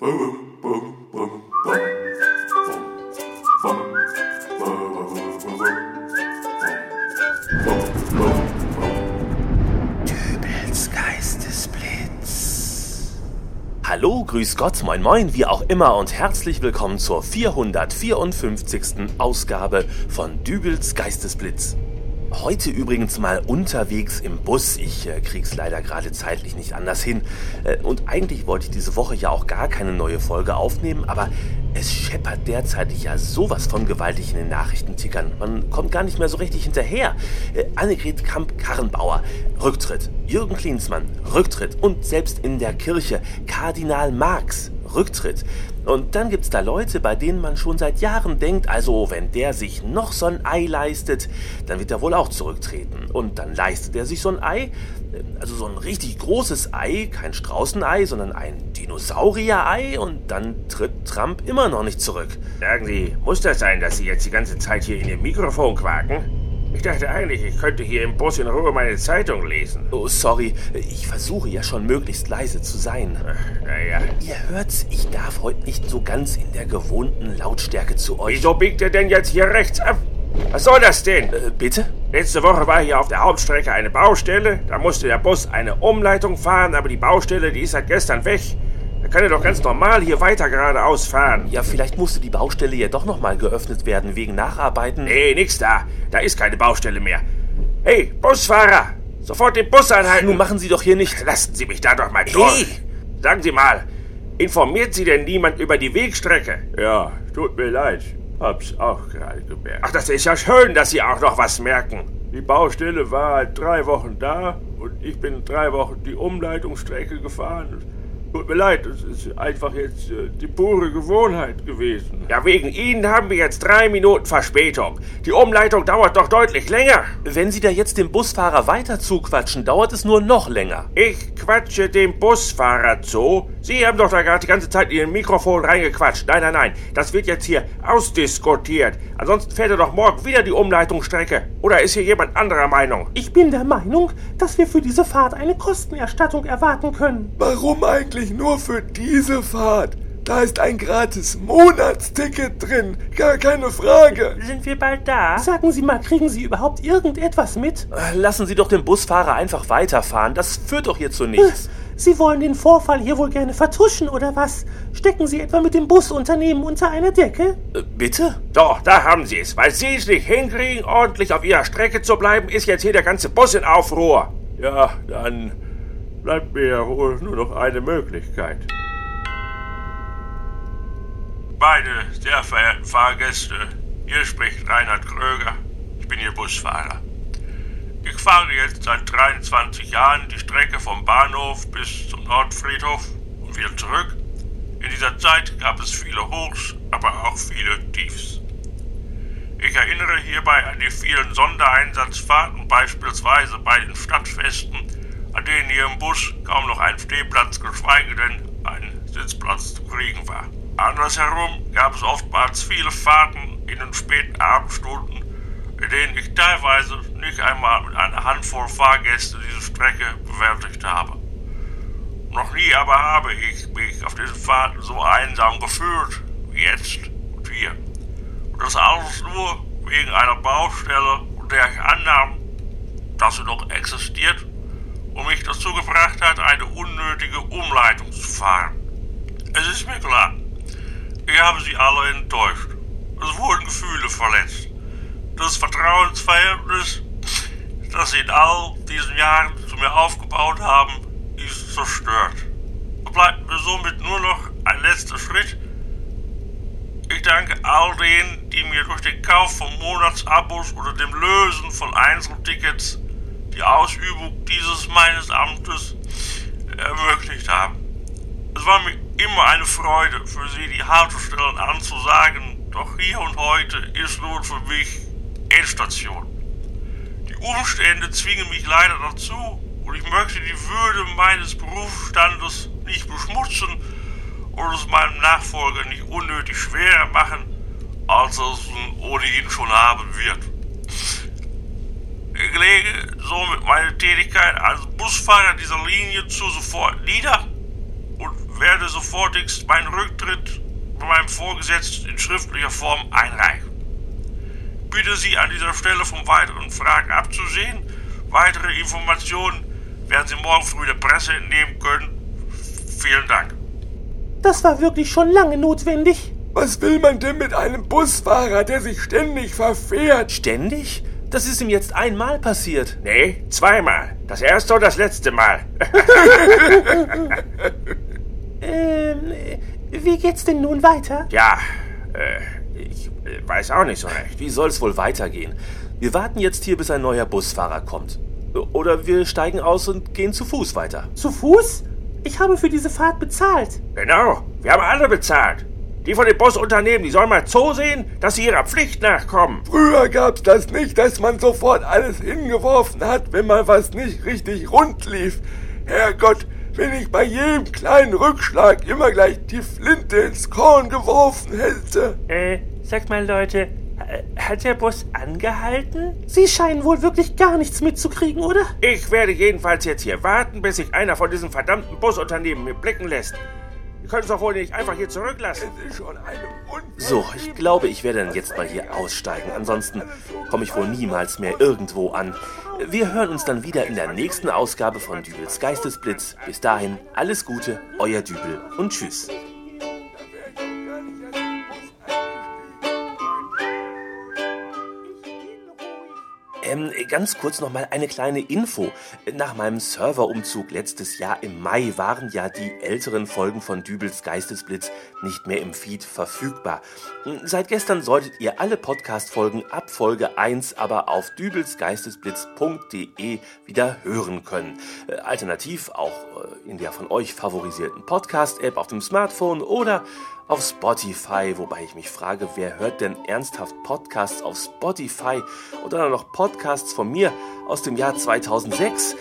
Hallo, grüß Gott, moin moin, wie auch immer und herzlich willkommen zur 454. Ausgabe von Dübels Geistesblitz. Heute übrigens mal unterwegs im Bus. Ich äh, krieg's leider gerade zeitlich nicht anders hin. Äh, und eigentlich wollte ich diese Woche ja auch gar keine neue Folge aufnehmen, aber es scheppert derzeit ja sowas von gewaltig in den Nachrichtentickern. Man kommt gar nicht mehr so richtig hinterher. Äh, Annegret Kamp-Karrenbauer, Rücktritt. Jürgen Klinsmann, Rücktritt. Und selbst in der Kirche Kardinal Marx, Rücktritt. Und dann gibt's da Leute, bei denen man schon seit Jahren denkt, also wenn der sich noch so ein Ei leistet, dann wird er wohl auch zurücktreten. Und dann leistet er sich so ein Ei, also so ein richtig großes Ei, kein Straußenei, sondern ein Dinosaurier-Ei und dann tritt Trump immer noch nicht zurück. Sagen Sie, muss das sein, dass Sie jetzt die ganze Zeit hier in Ihr Mikrofon quaken? Ich dachte eigentlich, ich könnte hier im Bus in Ruhe meine Zeitung lesen. Oh, sorry, ich versuche ja schon möglichst leise zu sein. Naja. Ihr hört's, ich darf heute nicht so ganz in der gewohnten Lautstärke zu euch. Wieso biegt er denn jetzt hier rechts ab? Was soll das denn? Äh, bitte? Letzte Woche war hier auf der Hauptstrecke eine Baustelle. Da musste der Bus eine Umleitung fahren, aber die Baustelle, die ist seit gestern weg. Da kann er doch ganz normal hier weiter geradeaus fahren. Ja, vielleicht musste die Baustelle ja doch nochmal geöffnet werden wegen Nacharbeiten. Nee, nix da. Da ist keine Baustelle mehr. Hey, Busfahrer! Sofort den Bus anhalten! Nun machen Sie doch hier nicht. Lassen Sie mich da doch mal durch. Sagen Sie mal, informiert Sie denn niemand über die Wegstrecke? Ja, tut mir leid. Hab's auch gerade gemerkt. Ach, das ist ja schön, dass Sie auch noch was merken. Die Baustelle war halt drei Wochen da und ich bin drei Wochen die Umleitungsstrecke gefahren. Tut mir leid, das ist einfach jetzt äh, die pure Gewohnheit gewesen. Ja, wegen Ihnen haben wir jetzt drei Minuten Verspätung. Die Umleitung dauert doch deutlich länger. Wenn Sie da jetzt dem Busfahrer weiter zuquatschen, dauert es nur noch länger. Ich quatsche dem Busfahrer zu. Sie haben doch da gerade die ganze Zeit in Ihr Mikrofon reingequatscht. Nein, nein, nein. Das wird jetzt hier ausdiskutiert. Ansonsten fährt er doch morgen wieder die Umleitungsstrecke. Oder ist hier jemand anderer Meinung? Ich bin der Meinung, dass wir für diese Fahrt eine Kostenerstattung erwarten können. Warum eigentlich nur für diese Fahrt? Da ist ein gratis Monatsticket drin. Gar keine Frage. Sind wir bald da? Sagen Sie mal, kriegen Sie überhaupt irgendetwas mit? Äh, Lassen Sie doch den Busfahrer einfach weiterfahren. Das führt doch hier zu nichts. Sie wollen den Vorfall hier wohl gerne vertuschen, oder was? Stecken Sie etwa mit dem Busunternehmen unter einer Decke? Äh, Bitte? Doch, da haben Sie es. Weil Sie es nicht hinkriegen, ordentlich auf Ihrer Strecke zu bleiben, ist jetzt hier der ganze Bus in Aufruhr. Ja, dann bleibt mir ja wohl nur noch eine Möglichkeit. Meine sehr verehrten Fahrgäste, hier spricht Reinhard Kröger. Ich bin Ihr Busfahrer. Ich fahre jetzt seit 23 Jahren die Strecke vom Bahnhof bis zum Nordfriedhof und wieder zurück. In dieser Zeit gab es viele Hochs, aber auch viele Tiefs. Ich erinnere hierbei an die vielen Sondereinsatzfahrten, beispielsweise bei den Stadtfesten, an denen hier im Bus kaum noch ein Stehplatz, geschweige denn ein Sitzplatz zu kriegen war. Andersherum gab es oftmals viele Fahrten in den späten Abendstunden, in denen ich teilweise nicht einmal mit einer Handvoll Fahrgäste diese Strecke bewältigt habe. Noch nie aber habe ich mich auf diesen Fahrten so einsam gefühlt wie jetzt und hier. Und das alles nur wegen einer Baustelle, von der ich annahm, dass sie noch existiert und mich dazu gebracht hat, eine unnötige Umleitung zu fahren. Es ist mir klar, ich habe sie alle enttäuscht. Es wurden Gefühle verletzt. Das Vertrauensverhältnis, das sie in all diesen Jahren zu mir aufgebaut haben, ist zerstört. Bleibt mir somit nur noch ein letzter Schritt. Ich danke all denen, die mir durch den Kauf von Monatsabos oder dem Lösen von Einzeltickets die Ausübung dieses meines Amtes ermöglicht haben. Es war mir immer eine Freude, für Sie die Haltestellen anzusagen, doch hier und heute ist nun für mich Endstation. Die Umstände zwingen mich leider dazu und ich möchte die Würde meines Berufsstandes nicht beschmutzen und es meinem Nachfolger nicht unnötig schwerer machen, als er es ohnehin schon haben wird. Ich lege somit meine Tätigkeit als Busfahrer dieser Linie zu sofort nieder und werde sofortigst meinen Rücktritt bei meinem Vorgesetzten in schriftlicher Form einreichen. Bitte Sie an dieser Stelle vom weiteren Fragen abzusehen. Weitere Informationen werden Sie morgen früh der Presse entnehmen können. Vielen Dank. Das war wirklich schon lange notwendig. Was will man denn mit einem Busfahrer, der sich ständig verfährt? Ständig? Das ist ihm jetzt einmal passiert. Nee, zweimal. Das erste und das letzte Mal. Ähm, äh, wie geht's denn nun weiter? ja, äh, weiß auch nicht so recht. Wie soll's wohl weitergehen? Wir warten jetzt hier, bis ein neuer Busfahrer kommt. Oder wir steigen aus und gehen zu Fuß weiter. Zu Fuß? Ich habe für diese Fahrt bezahlt. Genau, wir haben alle bezahlt. Die von den Busunternehmen, die sollen mal zusehen, dass sie ihrer Pflicht nachkommen. Früher gab's das nicht, dass man sofort alles hingeworfen hat, wenn mal was nicht richtig rund lief. Herrgott, wenn ich bei jedem kleinen Rückschlag immer gleich die Flinte ins Korn geworfen hätte. Äh, sagt mal Leute, äh, hat der Bus angehalten? Sie scheinen wohl wirklich gar nichts mitzukriegen, oder? Ich werde jedenfalls jetzt hier warten, bis sich einer von diesen verdammten Busunternehmen mir blicken lässt. Die können es doch wohl nicht einfach hier zurücklassen. Es ist schon eine. So, ich glaube, ich werde dann jetzt mal hier aussteigen. Ansonsten komme ich wohl niemals mehr irgendwo an. Wir hören uns dann wieder in der nächsten Ausgabe von Dübels Geistesblitz. Bis dahin, alles Gute, euer Dübel und tschüss. Ähm, ganz kurz noch mal eine kleine Info. Nach meinem Serverumzug letztes Jahr im Mai waren ja die älteren Folgen von Dübels Geistesblitz nicht mehr im Feed verfügbar. Seit gestern solltet ihr alle Podcast-Folgen ab Folge 1 aber auf dübelsgeistesblitz.de wieder hören können. Äh, Alternativ auch äh, in der von euch favorisierten Podcast-App auf dem Smartphone oder auf Spotify, wobei ich mich frage, wer hört denn ernsthaft Podcasts auf Spotify oder noch Podcasts von mir aus dem Jahr 2006?